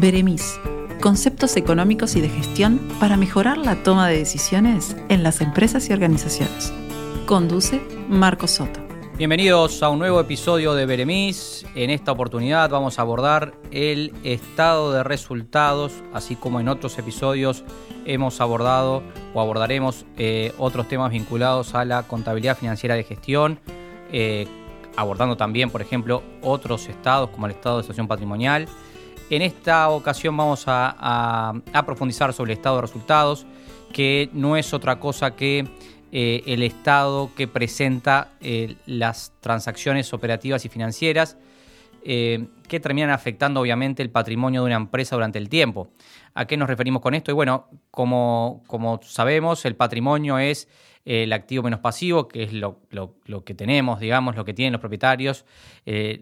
Beremis, conceptos económicos y de gestión para mejorar la toma de decisiones en las empresas y organizaciones. Conduce Marco Soto. Bienvenidos a un nuevo episodio de Beremis. En esta oportunidad vamos a abordar el estado de resultados, así como en otros episodios hemos abordado o abordaremos eh, otros temas vinculados a la contabilidad financiera de gestión, eh, abordando también, por ejemplo, otros estados como el estado de situación patrimonial en esta ocasión vamos a, profundizar sobre el estado de resultados, que no es otra cosa que eh, el estado que presenta eh, las transacciones operativas y financieras. Eh, que terminan afectando obviamente el patrimonio de una empresa durante el tiempo. ¿A qué nos referimos con esto? Y bueno, como, como sabemos, el patrimonio es el activo menos pasivo, que es lo, que tenemos, digamos, lo que tienen los propietarios, eh,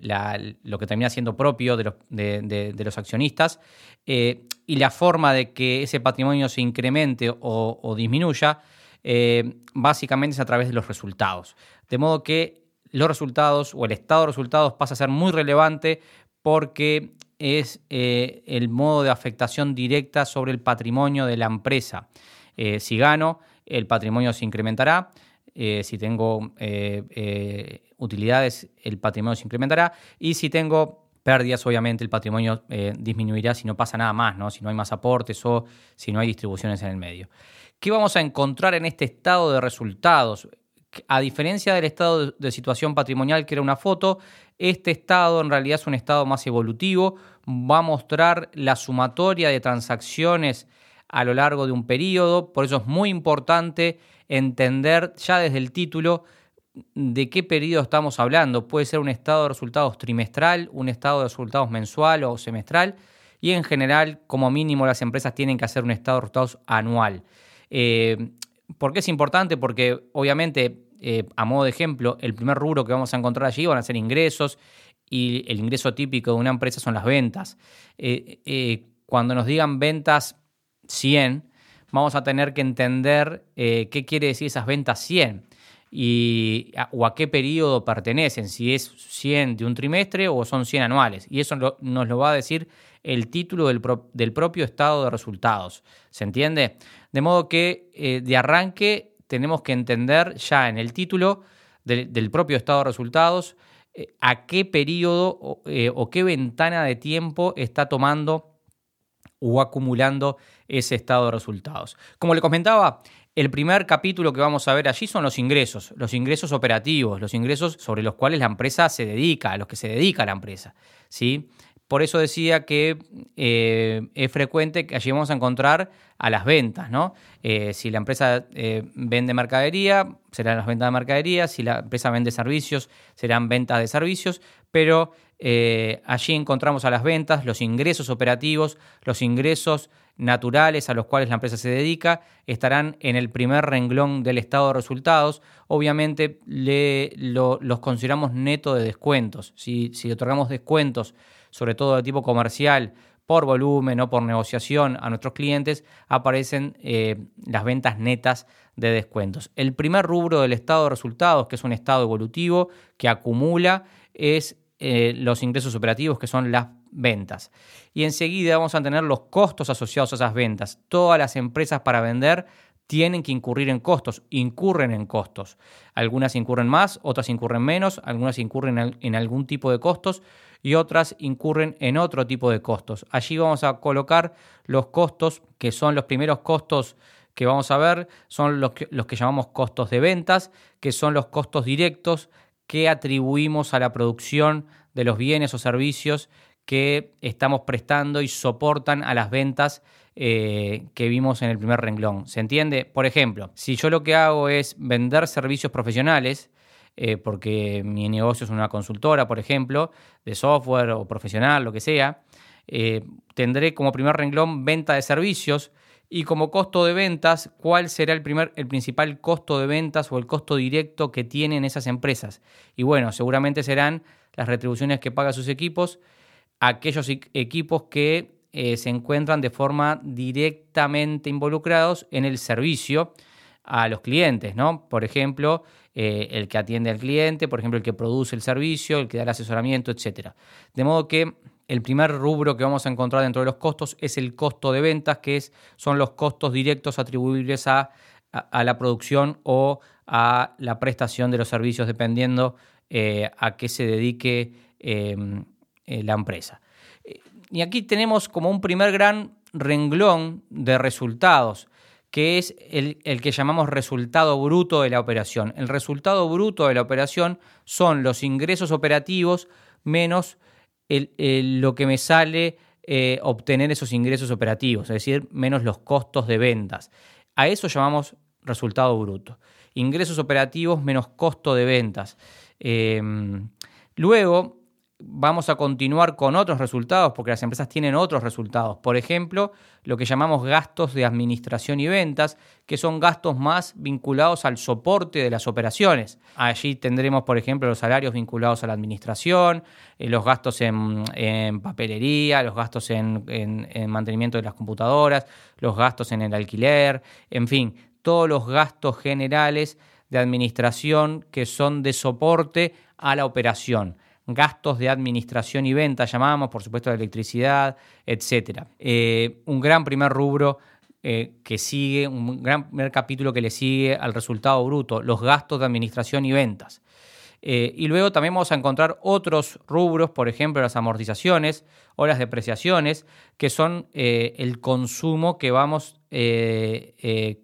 lo que termina siendo propio de los, de, los accionistas, eh, y la forma de que ese patrimonio se incremente o, disminuya, eh, básicamente es a través de los resultados. De modo que los resultados o el estado de resultados pasa a ser muy relevante porque es el modo de afectación directa sobre el patrimonio de la empresa. si gano, el patrimonio se incrementará. Eh, si tengo eh, eh, utilidades, el patrimonio se incrementará. Y si tengo pérdidas, obviamente el patrimonio disminuirá si no pasa nada más, ¿no? si no hay más aportes o si no hay distribuciones en el medio. ¿Qué vamos a encontrar en este estado de resultados? A diferencia del estado de situación patrimonial, que era una foto, este estado en realidad es un estado más evolutivo, va a mostrar la sumatoria de transacciones a lo largo de un periodo, por eso es muy importante entender ya desde el título de qué periodo estamos hablando. Puede ser un estado de resultados trimestral, un estado de resultados mensual o semestral, y en general, como mínimo, las empresas tienen que hacer un estado de resultados anual. Eh, ¿Por qué es importante? Porque obviamente, eh, a modo de ejemplo, el primer rubro que vamos a encontrar allí van a ser ingresos, y el ingreso típico de una empresa son las ventas. Eh, cuando nos digan ventas 100, vamos a tener que entender eh, qué quiere decir esas ventas 100 y, o a qué periodo pertenecen, si es 100 de un trimestre o son 100 anuales. Y eso nos lo va a decir el título del, propio estado de resultados. ¿Se entiende? De modo que eh, de arranque tenemos que entender ya en el título del propio estado de resultados eh, a qué periodo o qué ventana de tiempo está tomando o acumulando ese estado de resultados. Como le comentaba, el primer capítulo que vamos a ver allí son los ingresos, los ingresos operativos, los ingresos sobre los cuales la empresa se dedica, a los que se dedica la empresa. ¿sí? Por eso decía que eh, es frecuente que allí vamos a encontrar a las ventas, ¿no? Eh, si la empresa eh, vende mercadería, serán las ventas de mercadería, si la empresa vende servicios, serán ventas de servicios, pero allí encontramos a las ventas, los ingresos operativos, los ingresos naturales a los cuales la empresa se dedica, estarán en el primer renglón del estado de resultados. Obviamente los consideramos neto de descuentos. Si, si otorgamos descuentos sobre todo de tipo comercial, por volumen o por negociación a nuestros clientes, aparecen eh, las ventas netas de descuentos. El primer rubro del estado de resultados, que es un estado evolutivo que acumula, es eh, los ingresos operativos, que son las ventas. Y enseguida vamos a tener los costos asociados a esas ventas. Todas las empresas para vender tienen que incurrir en costos, incurren en costos. Algunas incurren más, otras incurren menos, algunas incurren en algún tipo de costos y otras incurren en otro tipo de costos. Allí vamos a colocar los costos, que son los primeros costos que vamos a ver, son los que, llamamos costos de ventas, que son los costos directos que atribuimos a la producción de los bienes o servicios que estamos prestando y soportan a las ventas eh, que vimos en el primer renglón. ¿Se entiende? Por ejemplo, si yo lo que hago es vender servicios profesionales, eh, porque mi negocio es una consultora, por ejemplo, de software o profesional, lo que sea, eh, tendré como primer renglón venta de servicios y como costo de ventas, ¿cuál será el, primer, el principal costo de ventas o el costo directo que tienen esas empresas? Y bueno, seguramente serán las retribuciones que pagan sus equipos, aquellos equipos que eh, se encuentran de forma directamente involucrados en el servicio a los clientes, ¿no? Por ejemplo, eh, el que atiende al cliente, por ejemplo, el que produce el servicio, el que da el asesoramiento, etc. De modo que El primer rubro que vamos a encontrar dentro de los costos es el costo de ventas, que es, son los costos directos atribuibles a, la producción o a la prestación de los servicios, dependiendo eh, a qué se dedique em, eh, la empresa. Y aquí tenemos como un primer gran renglón de resultados, que es el, que llamamos resultado bruto de la operación. El resultado bruto de la operación son los ingresos operativos menos lo que me sale eh, obtener esos ingresos operativos, es decir, menos los costos de ventas. A eso llamamos resultado bruto. Ingresos operativos menos costo de ventas. Em, luego, vamos a continuar con otros resultados, porque las empresas tienen otros resultados. Por ejemplo, lo que llamamos gastos de administración y ventas, que son gastos más vinculados al soporte de las operaciones. Allí tendremos, por ejemplo, los salarios vinculados a la administración, eh, los gastos en, papelería, los gastos en, en mantenimiento de las computadoras, los gastos en el alquiler, en fin, todos los gastos generales de administración que son de soporte a la operación gastos de administración y venta, llamamos, por supuesto, de electricidad, etc. Eh, un gran primer rubro eh, que sigue, un gran primer capítulo que le sigue al resultado bruto, los gastos de administración y ventas. Eh, y luego también vamos a encontrar otros rubros, por ejemplo, las amortizaciones o las depreciaciones, que son el consumo que vamos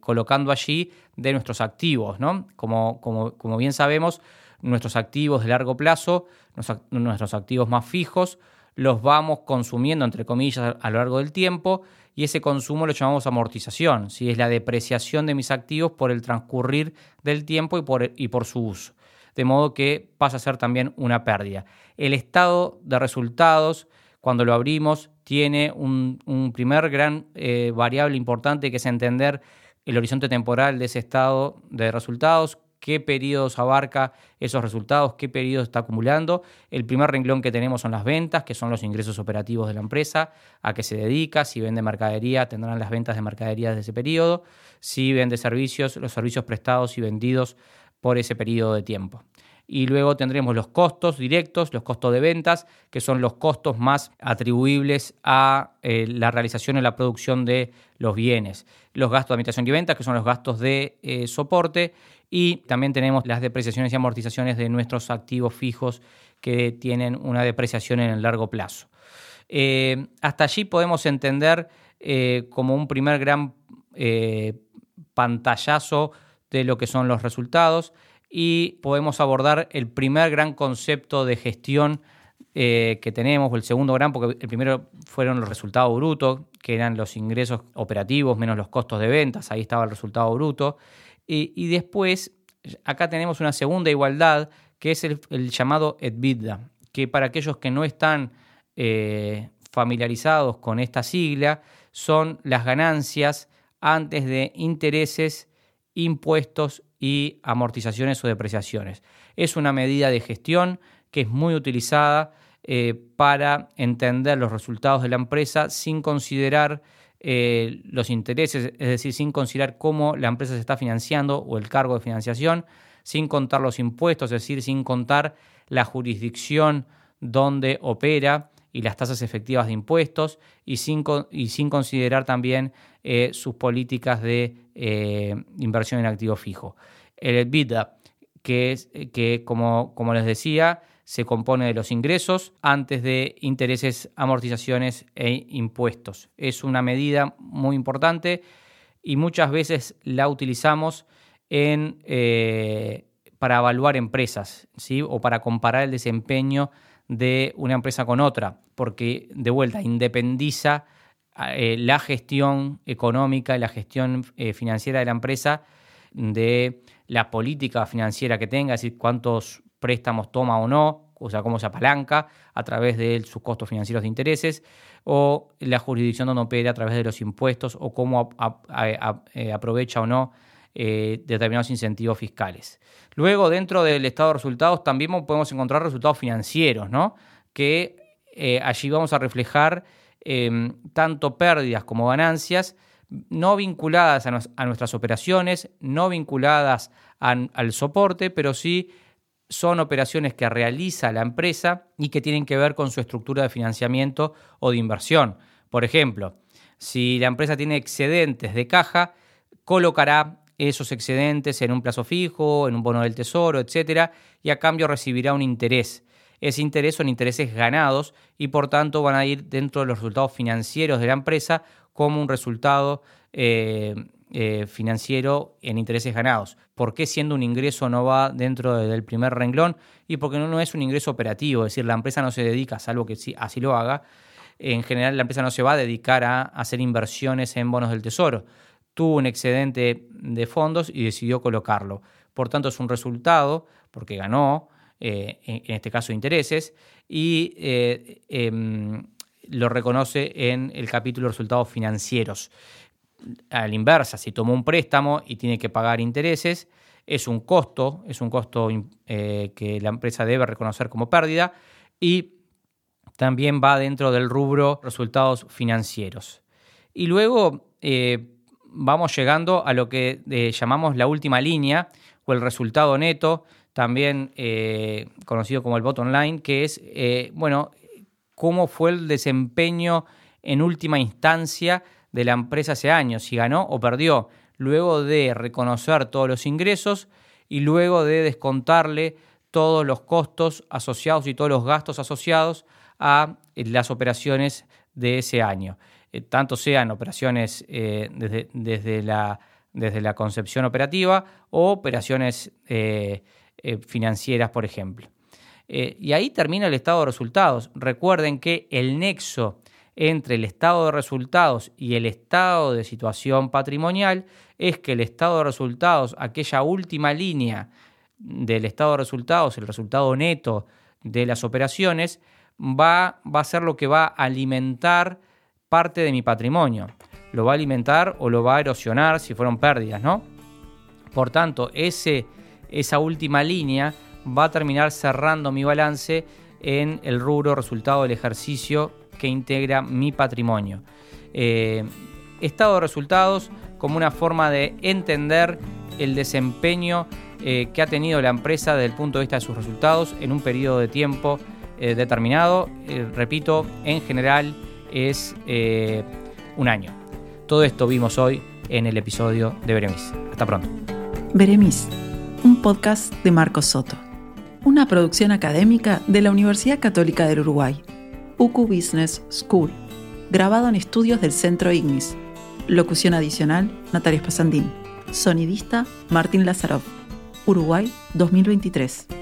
colocando allí de nuestros activos. ¿no? Como, como, como bien sabemos, nuestros activos de largo plazo, nuestros activos más fijos, los vamos consumiendo, entre comillas, a lo largo del tiempo y ese consumo lo llamamos amortización, si es la depreciación de mis activos por el transcurrir del tiempo y por, y por su uso. De modo que pasa a ser también una pérdida. El estado de resultados, cuando lo abrimos, tiene un, primer gran eh, variable importante que es entender el horizonte temporal de ese estado de resultados, qué periodos abarca esos resultados, qué periodos está acumulando. El primer renglón que tenemos son las ventas, que son los ingresos operativos de la empresa, a qué se dedica, si vende mercadería, tendrán las ventas de mercadería de ese periodo, si vende servicios, los servicios prestados y vendidos por ese periodo de tiempo. Y luego tendremos los costos directos, los costos de ventas, que son los costos más atribuibles a eh, la realización y la producción de los bienes. Los gastos de administración y ventas, que son los gastos de eh, soporte, y también tenemos las depreciaciones y amortizaciones de nuestros activos fijos que tienen una depreciación en el largo plazo. Eh, hasta allí podemos entender como un primer gran pantallazo de lo que son los resultados y podemos abordar el primer gran concepto de gestión que tenemos, o el segundo gran, porque el primero fueron los resultados brutos, que eran los ingresos operativos menos los costos de ventas, ahí estaba el resultado bruto. Y, después, acá tenemos una segunda igualdad, que es el, llamado EBITDA, que para aquellos que no están eh, familiarizados con esta sigla, son las ganancias antes de intereses, impuestos y amortizaciones o depreciaciones. Es una medida de gestión que es muy utilizada eh, para entender los resultados de la empresa sin considerar eh, los intereses, es decir, sin considerar cómo la empresa se está financiando o el cargo de financiación, sin contar los impuestos, es decir, sin contar la jurisdicción donde opera y las tasas efectivas de impuestos y sin, y sin considerar también eh, sus políticas de eh, inversión en activo fijo. El EBITDA, que, es, que como, como les decía, se compone de los ingresos antes de intereses, amortizaciones e impuestos. Es una medida muy importante y muchas veces la utilizamos en, eh, para evaluar empresas ¿sí? o para comparar el desempeño de una empresa con otra, porque de vuelta independiza eh, la gestión económica y la gestión eh, financiera de la empresa de la política financiera que tenga, es decir, cuántos préstamos toma o no, o sea, cómo se apalanca a través de sus costos financieros de intereses, o la jurisdicción donde opera a través de los impuestos, o cómo eh, aprovecha o no eh, determinados incentivos fiscales. Luego, dentro del estado de resultados, también podemos encontrar resultados financieros, ¿no? que eh, allí vamos a reflejar em, tanto pérdidas como ganancias, no vinculadas a, nuestras operaciones, no vinculadas al soporte, pero sí son operaciones que realiza la empresa y que tienen que ver con su estructura de financiamiento o de inversión. Por ejemplo, si la empresa tiene excedentes de caja, colocará esos excedentes en un plazo fijo, en un bono del tesoro, etcétera, y a cambio recibirá un interés. Ese interés son intereses ganados y por tanto van a ir dentro de los resultados financieros de la empresa como un resultado eh, eh, financiero en intereses ganados. ¿Por qué siendo un ingreso no va dentro del primer renglón? Y porque no, no es un ingreso operativo, es decir, la empresa no se dedica, salvo que sí, así lo haga, en general la empresa no se va a dedicar a hacer inversiones en bonos del tesoro. Tuvo un excedente de fondos y decidió colocarlo. Por tanto, es un resultado, porque ganó, eh, en, este caso intereses, y eh, em, lo reconoce en el capítulo resultados financieros a la inversa, si tomó un préstamo y tiene que pagar intereses, es un costo, es un costo eh, que la empresa debe reconocer como pérdida y también va dentro del rubro resultados financieros. Y luego vamos llegando a lo que eh, llamamos la última línea o el resultado neto, también conocido como el bottom line, que es, bueno, cómo fue el desempeño en última instancia de la empresa hace años, si ganó o perdió, luego de reconocer todos los ingresos y luego de descontarle todos los costos asociados y todos los gastos asociados a eh, las operaciones de ese año. Eh, tanto sean operaciones eh, desde, desde, la, desde, la, concepción operativa o operaciones financieras, por ejemplo. y ahí termina el estado de resultados. Recuerden que el nexo entre el estado de resultados y el estado de situación patrimonial es que el estado de resultados, aquella última línea del estado de resultados, el resultado neto de las operaciones, va, va a ser lo que va a alimentar parte de mi patrimonio. Lo va a alimentar o lo va a erosionar si fueron pérdidas, ¿no? Por tanto, ese, esa última línea va a terminar cerrando mi balance en el rubro resultado del ejercicio que integra mi patrimonio. Eh, estado de resultados como una forma de entender el desempeño eh, que ha tenido la empresa desde el punto de vista de sus resultados en un periodo de tiempo eh, determinado. repito, en general es un año. Todo esto vimos hoy en el episodio de Beremis. Hasta pronto. Beremis, un podcast de Marcos Soto, una producción académica de la Universidad Católica del Uruguay. UCU Business School, grabado en estudios del Centro Ignis. Locución adicional, Natalia Spasandín. Sonidista, Martín Lazarov. Uruguay 2023.